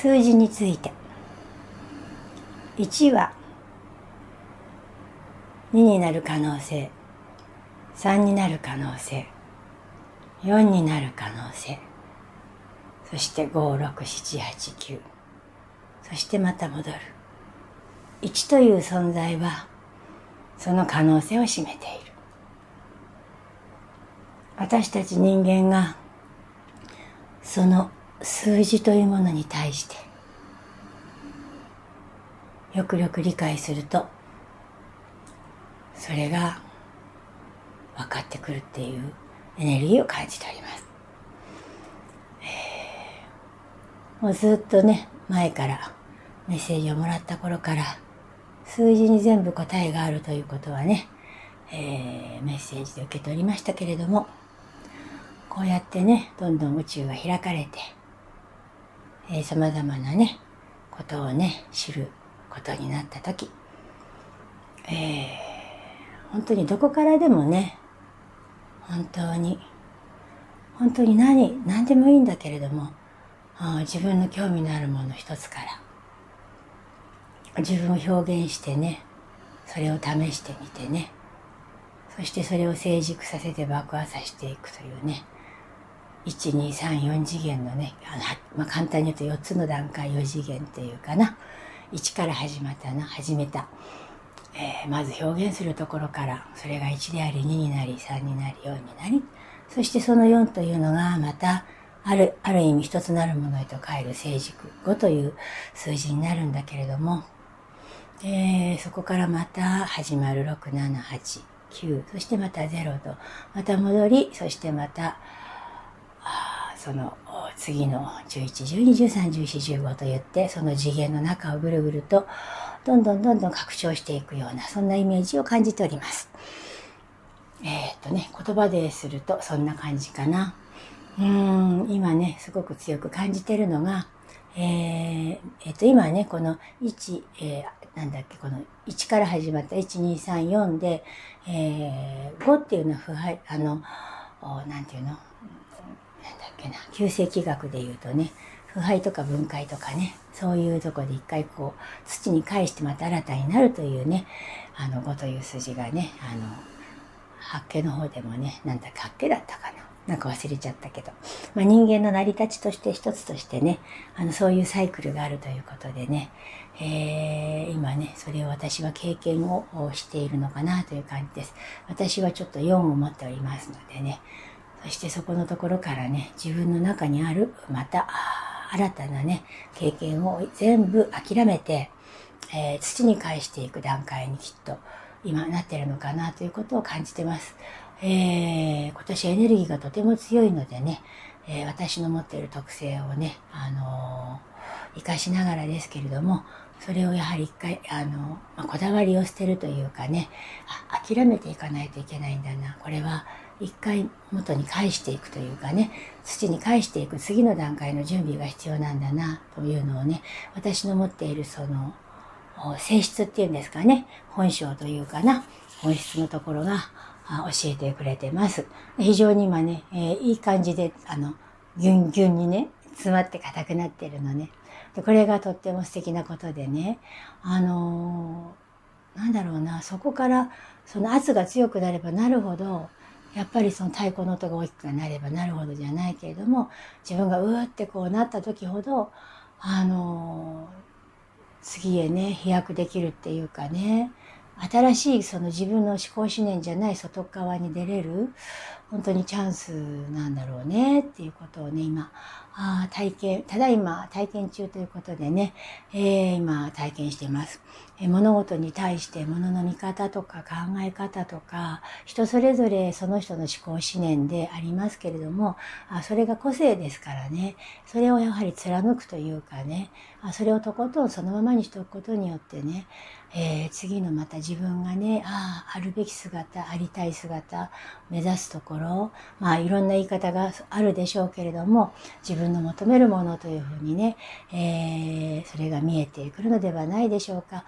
数字について。1は2になる可能性。3になる可能性。4になる可能性。そして56789そしてまた戻る。1という存在はその可能性を占めている。私たち人間がその数字というものに対してよくよく理解するとそれが分かってくるっていうエネルギーを感じております。もうずっとね前からメッセージをもらった頃から数字に全部答えがあるということはね、えー、メッセージで受け取りましたけれどもこうやってねどんどん宇宙が開かれてさまざまなねことをね知ることになった時、えー、本当にどこからでもね本当に本当に何何でもいいんだけれども自分の興味のあるもの一つから自分を表現してねそれを試してみてねそしてそれを成熟させて爆発させていくというね1234次元のね、まあ、簡単に言うと4つの段階4次元っていうかな。1から始まったな始めた、えー、まず表現するところからそれが1であり2になり3になり4になり。そしてその4というのがまたあるある意味一つなるものへと変える成熟5という数字になるんだけれども、えー、そこからまた始まる678 9そしてまた0とまた戻りそしてまたその次の1112131415と言ってその次元の中をぐるぐるとどんどんどんどん拡張していくようなそんなイメージを感じております。えっ、とね言葉でするとそんな感じかな。うん今ねすごく強く感じてるのがえー、えっ、と今ねこの1、えー、なんだっけこの1から始まった1234で、えー、5っていうのは腐敗あのなんていうの？けな旧世紀学でいうとね腐敗とか分解とかねそういうとこで一回こう土に返してまた新たになるというねあの5という筋がねあの八景の方でもねなんだっけ八景だったかな。なんか忘れちゃったけど、まあ、人間の成り立ちとして一つとしてねあのそういうサイクルがあるということでね、えー、今ねそれを私は経験をしているのかなという感じです。私はちょっと4を持っておりますのでね。そしてそこのところからね、自分の中にある、また、新たなね、経験を全部諦めて、えー、土に返していく段階にきっと今なってるのかなということを感じてます。えー、今年エネルギーがとても強いのでね、えー、私の持っている特性をね、あのー、活かしながらですけれども、それをやはり一回、あの、まあ、こだわりを捨てるというかね、諦めていかないといけないんだな。これは一回元に返していくというかね土に返していく次の段階の準備が必要なんだなというのをね私の持っているその性質っていうんですかね本性というかな本質のところが教えてくれてます。非常に今ね、えー、いい感じであのギュンギュンにね詰まって硬くなってるのね。でこれがとっても素敵なことでねあのー、なんだろうなそこからその圧が強くなればなるほどやっぱりその太鼓の音が大きくなればなるほどじゃないけれども自分がうーってこうなった時ほどあの次へね飛躍できるっていうかね新しいその自分の思考思念じゃない外側に出れる本当にチャンスなんだろうねっていうことをね今あ体験ただいま体験中ということでね、えー、今体験しています。物事に対して物の見方とか考え方とか人それぞれその人の思考思念でありますけれどもあそれが個性ですからねそれをやはり貫くというかねあそれをとことんそのままにしておくことによってね、えー、次のまた自分がねあああるべき姿ありたい姿目指すところろ、まあいろんな言い方があるでしょうけれども、自分の求めるものというふうにね、えー、それが見えてくるのではないでしょうか。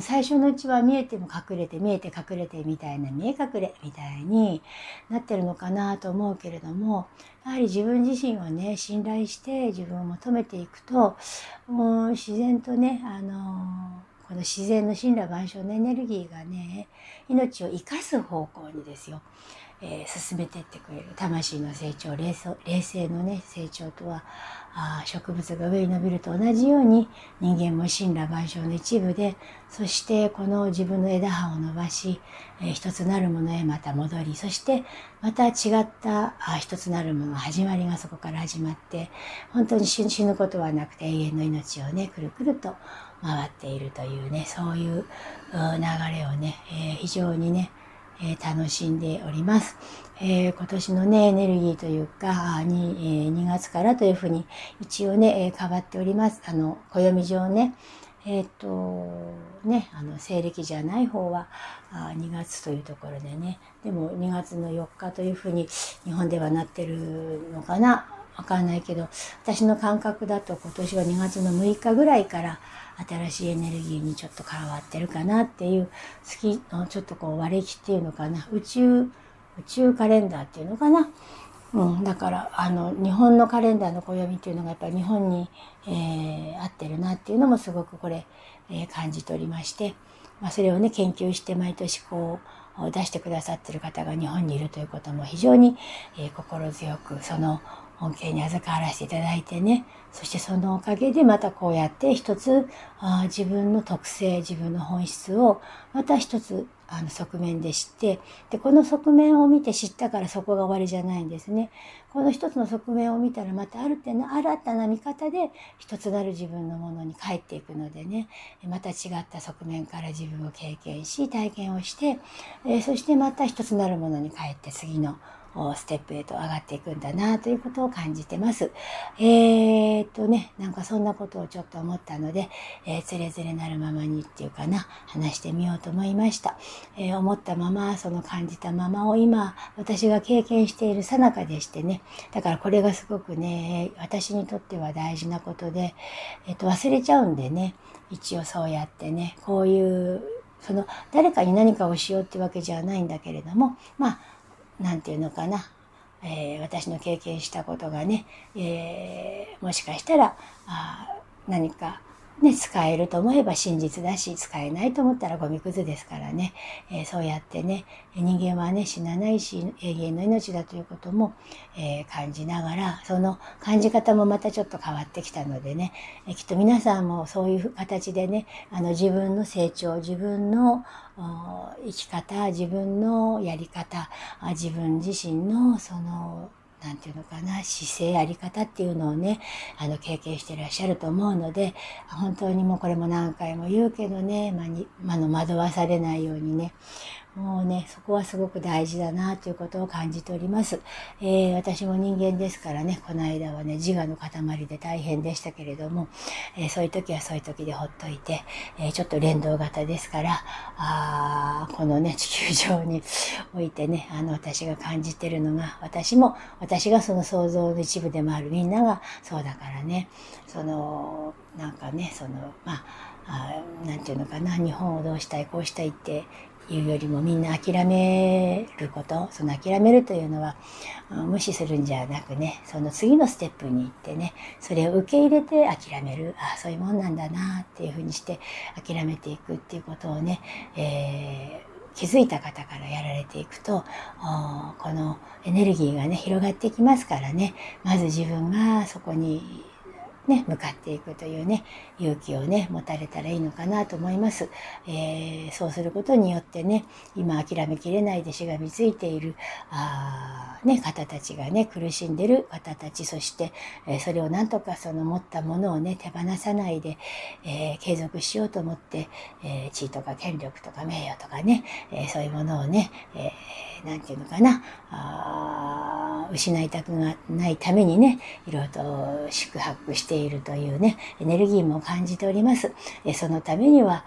最初のうちは見えても隠れて、見えて隠れてみたいな、見え隠れみたいになってるのかなと思うけれども、やはり自分自身をね、信頼して自分を求めていくと、もう自然とね、あのこの自然の神羅万象のエネルギーがね、命を生かす方向にですよ、えー、進めていってくれる魂の成長冷静のね成長とはあ植物が上に伸びると同じように人間も神羅万象の一部でそしてこの自分の枝葉を伸ばし、えー、一つなるものへまた戻りそしてまた違ったあ一つなるものの始まりがそこから始まって本当に死ぬことはなくて永遠の命をねくるくると回っているというねそういう流れをね、えー、非常にねえー、楽しんでおります。えー、今年のね、エネルギーというか、に、えー、2月からというふうに一応ね、え変わっております。あの、暦上ね、えっ、と、ね、あの、西暦じゃない方はあ2月というところでね、でも2月の4日というふうに日本ではなってるのかなわかんないけど、私の感覚だと今年は2月の6日ぐらいから、新しいエネルギーにちょっと変わってるかなっていう月のちょっとこう割り切っていうのかな。宇宙宇宙カレンダーっていうのかな、うん、だからあの日本のカレンダーの暦っていうのがやっぱり日本に、えー、合ってるなっていうのもすごくこれ、えー、感じておりまして、まあ、それをね研究して毎年こう出してくださってる方が日本にいるということも非常に、えー、心強くその恩恵に預からせていただいてね、そしてそのおかげでまたこうやって一つあ自分の特性、自分の本質をまた一つあの側面で知って、で、この側面を見て知ったからそこが終わりじゃないんですね。この一つの側面を見たらまたある程度新たな見方で一つなる自分のものに帰っていくのでね、また違った側面から自分を経験し、体験をして、えそしてまた一つなるものに帰って次のステップへと上がっていくんだなということを感じてます。えー、っとね、なんかそんなことをちょっと思ったので、えー、つれづれなるままにっていうかな、話してみようと思いました。えー、思ったまま、その感じたままを今、私が経験しているさなかでしてね、だからこれがすごくね、私にとっては大事なことで、えっ、と、忘れちゃうんでね、一応そうやってね、こういう、その、誰かに何かをしようってわけじゃないんだけれども、まあ、何て言うのかな、えー、私の経験したことがね、えー、もしかしたらあ何かね、使えると思えば真実だし、使えないと思ったらゴミくずですからね、えー、そうやってね、人間はね、死なないし、永遠の命だということも、えー、感じながら、その感じ方もまたちょっと変わってきたのでね、え、きっと皆さんもそういう形でね、あの自分の成長、自分の生き方、自分のやり方、自分自身のそのなんていうのかな、姿勢、あり方っていうのをね、あの、経験してらっしゃると思うので、本当にもうこれも何回も言うけどね、ま、に、まあの、惑わされないようにね、もうね、そこはすごく大事だなということを感じております。えー、私も人間ですからね、この間はね、自我の塊で大変でしたけれども、えー、そういう時はそういう時でほっといて、えー、ちょっと連動型ですから、あこのね、地球上に おいてね、あの、私が感じてるのが、私も、私がその想像の一部でもあるみんながそうだからね、その、なんかね、その、まあ、あなんていうのかな、日本をどうしたい、こうしたいっていうよりもみんな諦めること、その諦めるというのは、無視するんじゃなくね、その次のステップに行ってね、それを受け入れて諦める、ああ、そういうもんなんだなっていうふうにして諦めていくっていうことをね、えー気づいた方からやられていくと、このエネルギーがね、広がってきますからね、まず自分がそこにね、向かっていくというね、勇気をね、持たれたらいいのかなと思います。えー、そうすることによってね、今諦めきれないでしがみついている、あね、方たちがね、苦しんでる方たち、そして、えー、それをなんとかその持ったものをね、手放さないで、えー、継続しようと思って、え地位とか権力とか名誉とかね、えそういうものをね、えー、て言うのかな、失いたくないためにね、いろいろと宿泊しているというね、エネルギーも感じております。そのためには、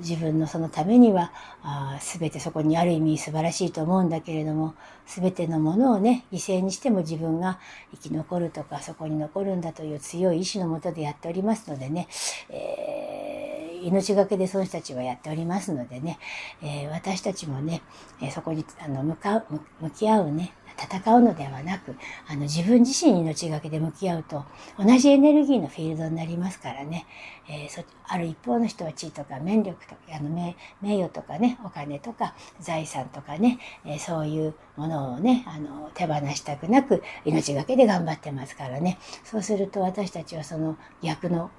自分のそのためにはあ全てそこにある意味素晴らしいと思うんだけれども全てのものをね犠牲にしても自分が生き残るとかそこに残るんだという強い意志のもとでやっておりますのでね、えー、命がけでその人たちはやっておりますのでね、えー、私たちもね、えそこにあの向かう向き合うね戦うのではなく、あの自分自身に命がけで向き合うと、同じエネルギーのフィールドになりますからね、えー、そある一方の人は地位とか免力とか、あの名名誉とかね、お金とか財産とかね、えー、そういうものをね、あの手放したくなく命がけで頑張ってますからね。そうすると私たちはその逆の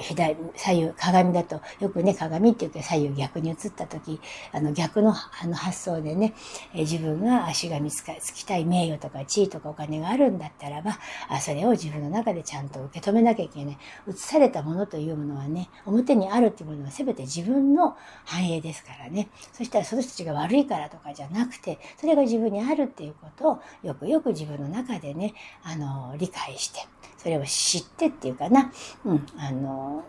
左、左右、鏡だと、よくね、鏡って言って左右逆に映った時、あの逆のあの発想でね、え自分が足が見つか、つきたい名誉とか地位とかお金があるんだったらば、あそれを自分の中でちゃんと受け止めなきゃいけない。映されたものというものはね、表にあるっていうものは全て自分の繁栄ですからね。そしたらその人たちが悪いからとかじゃなくて、それが自分にあるっていうことをよくよく自分の中でね、あの、理解して、それを知ってっていうかな、うん、あの、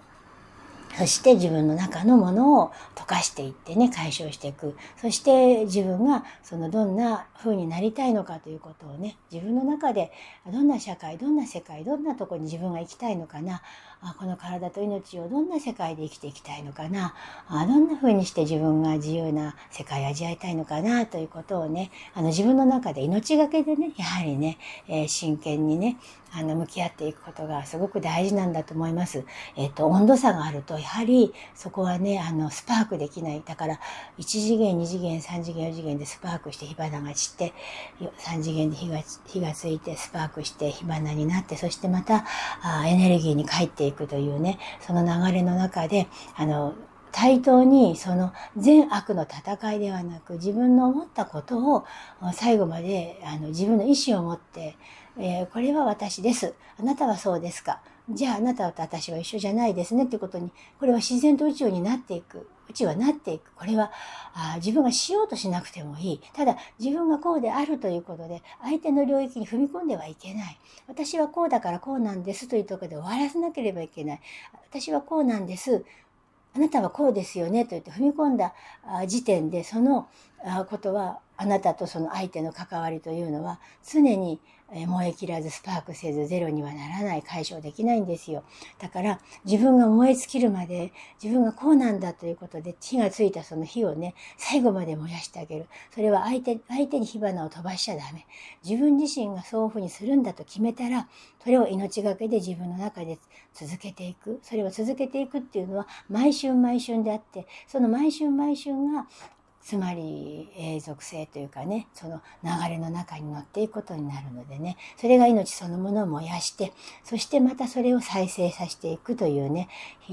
そして自分の中のものを溶かしていってね、解消していく。そして自分がそのどんな風になりたいのかということをね、自分の中でどんな社会、どんな世界、どんなとこに自分が行きたいのかな、あこの体と命をどんな世界で生きていきたいのかな。あどんな風にして自分が自由な世界を味わいたいのかなということをねあの自分の中で命がけでねやはりね、えー、真剣にねあの向き合っていくことがすごく大事なんだと思います。えっ、ー、と温度差があるとやはりそこはねあのスパークできないだから1次元2次元3次元4次元でスパークして火花が散って3次元で火が火がついてスパークして火花になってそしてまたあエネルギーに帰っていくというね、その流れの中で、あの、対等にその善悪の戦いではなく自分の思ったことを最後まであの自分の意思を持って、えー、これは私です。あなたはそうですか。じゃああなたと私は一緒じゃないですねっていうことに、これは自然と宇宙になっていく。宇宙はなっていく。これはあ自分がしようとしなくてもいい。ただ自分がこうであるということで、相手の領域に踏み込んではいけない。私はこうだからこうなんですというところで終わらせなければいけない。私はこうなんです。あなたはこうですよねと言って踏み込んだ時点でそのことはあなたとその相手の関わりというのは常に燃え切らずスパークせずゼロにはならない解消できないんですよ。だから自分が燃え尽きるまで自分がこうなんだということで火がついたその火をね最後まで燃やしてあげる。それは相手相手に火花を飛ばしちゃダメ。自分自身がそういうふうにするんだと決めたらそれを命がけで自分の中で続けていく。それを続けていくっていうのは毎春毎春であってその毎春毎春がつまり永続性というかねその流れの中に乗っていくことになるのでねそれが命そのものを燃やしてそしてまたそれを再生させていくというね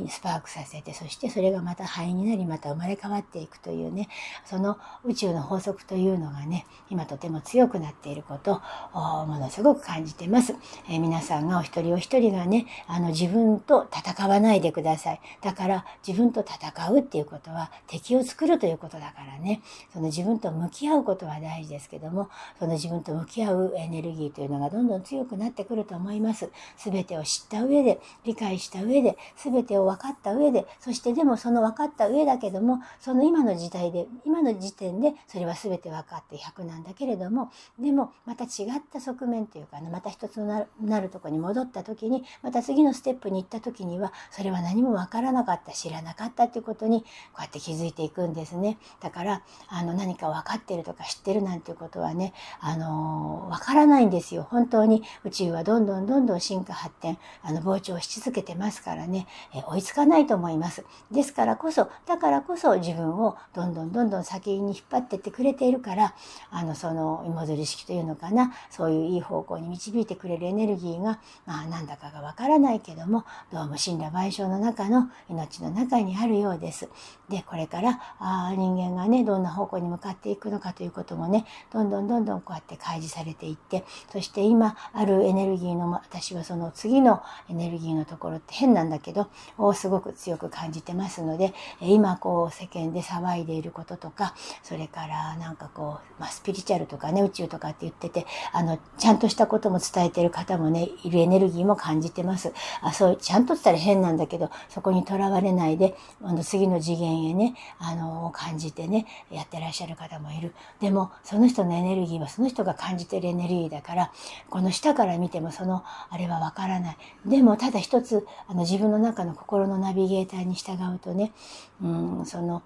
スパークさせてそしてそれがまた灰になりまた生まれ変わっていくというねその宇宙の法則というのがね今とても強くなっていることをものすごく感じてます、えー、皆さんがお一人お一人がねあの自分と戦わないでください。だから自分と戦うっていうことは敵を作るということだからねその自分と向き合うことは大事ですけどもその自分と向き合うエネルギーというのがどんどん強くなってくると思います。全てを知った上で理解した上で全てを分かった上でそしてでもその分かった上だけどもその今の時代で今の時点でそれは全て分かって100なんだけれどもでもまた違った側面というかねまた一つのなるとこに戻った時にまた次のステップに行った時にはそれは何も分からなかった知らなかったっていうことにこうやって気づいていくんですね。だからあの何か分かってるとか知ってるなんていうことはね、あの分からないんですよ。本当に宇宙はどんどんどんどん進化発展、あの膨張し続けてますからね、え追いつかないと思います。ですからこそ、だからこそ自分をどんどんどんどん先に引っ張ってってくれているから、あのその芋づり式というのかな、そういういい方向に導いてくれるエネルギーが、まあなんだかが分からないけども、どうも神羅万象の中の命の中にあるようです。で、これからあ人間がね、ねどんな方向に向かっていくのかということもねどんどんどんどんこうやって開示されていってそして今あるエネルギーの私はその次のエネルギーのところって変なんだけどをすごく強く感じてますので今こう世間で騒いでいることとかそれからなんかこう、まあ、スピリチュアルとかね宇宙とかって言っててあのちゃんとしたことも伝えてる方もねいるエネルギーも感じてます。あそうちゃんとって言ったら変なんだけどそこにとらわれないであの次の次元へねあの感じてねやってらっしゃる方もいる。でもその人のエネルギーはその人が感じてるエネルギーだからこの下から見てもそのあれはわからない。でもただ一つあの自分の中の心のナビゲーターに従うとね、うん、その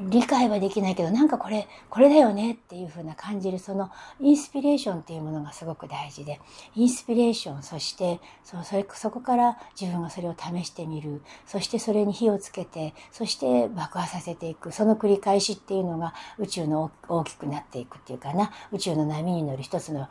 理解はできないけどなんかこれこれだよねっていう風な感じるそのインスピレーションっていうものがすごく大事でインスピレーションそしてそそれそこから自分がそれを試してみる。そしてそれに火をつけてそして爆破させていく。その繰り返しっていうのが宇宙の大きくなっていくっていうかな。宇宙の波に乗る一つの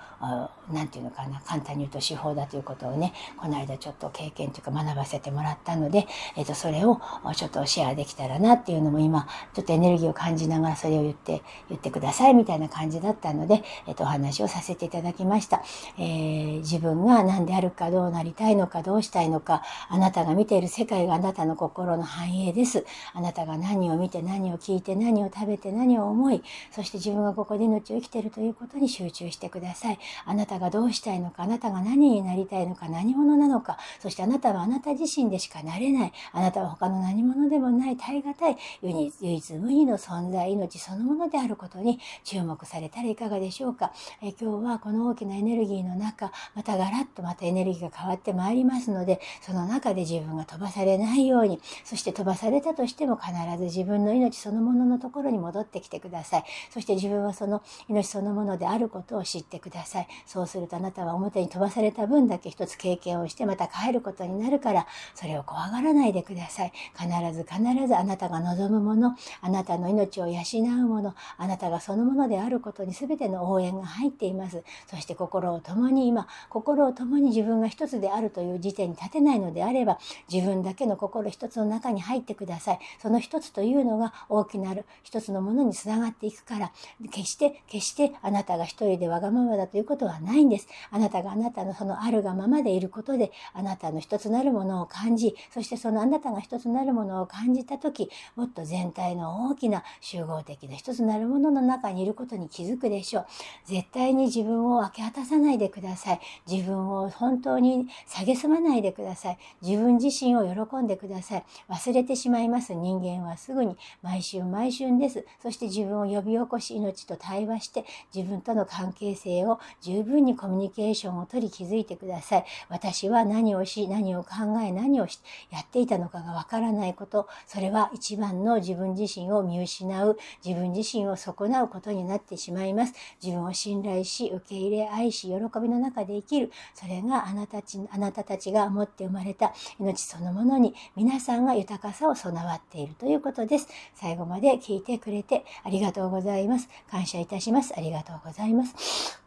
何て言うのかな簡単に言うと手法だということをねこの間ちょっと経験というか学ばせてもらったので、えー、とそれをちょっとシェアできたらなっていうのも今ちょっとエネルギーを感じながらそれを言って、言ってくださいみたいな感じだったので、えっと、お話をさせていただきました。えー、自分が何であるか、どうなりたいのか、どうしたいのか、あなたが見ている世界があなたの心の繁栄です。あなたが何を見て、何を聞いて、何を食べて、何を思い、そして自分がここで命を生きているということに集中してください。あなたがどうしたいのか、あなたが何になりたいのか、何者なのか、そしてあなたはあなた自身でしかなれない。あなたは他の何者でもない、耐え難い、唯一無二の存在、命そのものであることに注目されたらいかがでしょうか。え今日はこの大きなエネルギーの中、またガラッとまたエネルギーが変わってまいりますので、その中で自分が飛ばされないように、そして飛ばされたとしても必ず自分の命そのもののところに戻ってきてください。そして自分はその命そのものであることを知ってください。そううするとあなたは表に飛ばされた分だけ一つ経験をしてまた帰ることになるから、それを怖がらないでください。必ず必ずあなたが望むもの、あなたの命を養うもの、あなたがそのものであることに全ての応援が入っています。そして心を共に今、心を共に自分が一つであるという時点に立てないのであれば、自分だけの心一つの中に入ってください。その一つというのが大きなる一つのものにつながっていくから、決して、決してあなたが一人でわがままだということはないないんです。あなたがあなたのそのあるがままでいることで、あなたの一つなるものを感じ、そしてそのあなたが一つなるものを感じたとき、もっと全体の大きな集合的な一つなるものの中にいることに気づくでしょう。絶対に自分を明け渡さないでください。自分を本当に蔑まないでください。自分自身を喜んでください。忘れてしまいます人間はすぐに毎週毎春です。そして自分を呼び起こし命と対話して自分との関係性を十分にコミュニケーションを取り気づいてください。私は何をし、何を考え、何をしやっていたのかがわからないこと、それは一番の自分自身を見失う、自分自身を損なうことになってしまいます。自分を信頼し、受け入れ、愛し、喜びの中で生きる。それがあなたたちあなたたちが持って生まれた命そのものに皆さんが豊かさを備わっているということです。最後まで聞いてくれてありがとうございます。感謝いたします。ありがとうございます。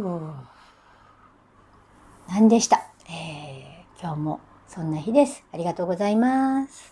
ふぅ。何でした？えー、今日もそんな日です。ありがとうございます。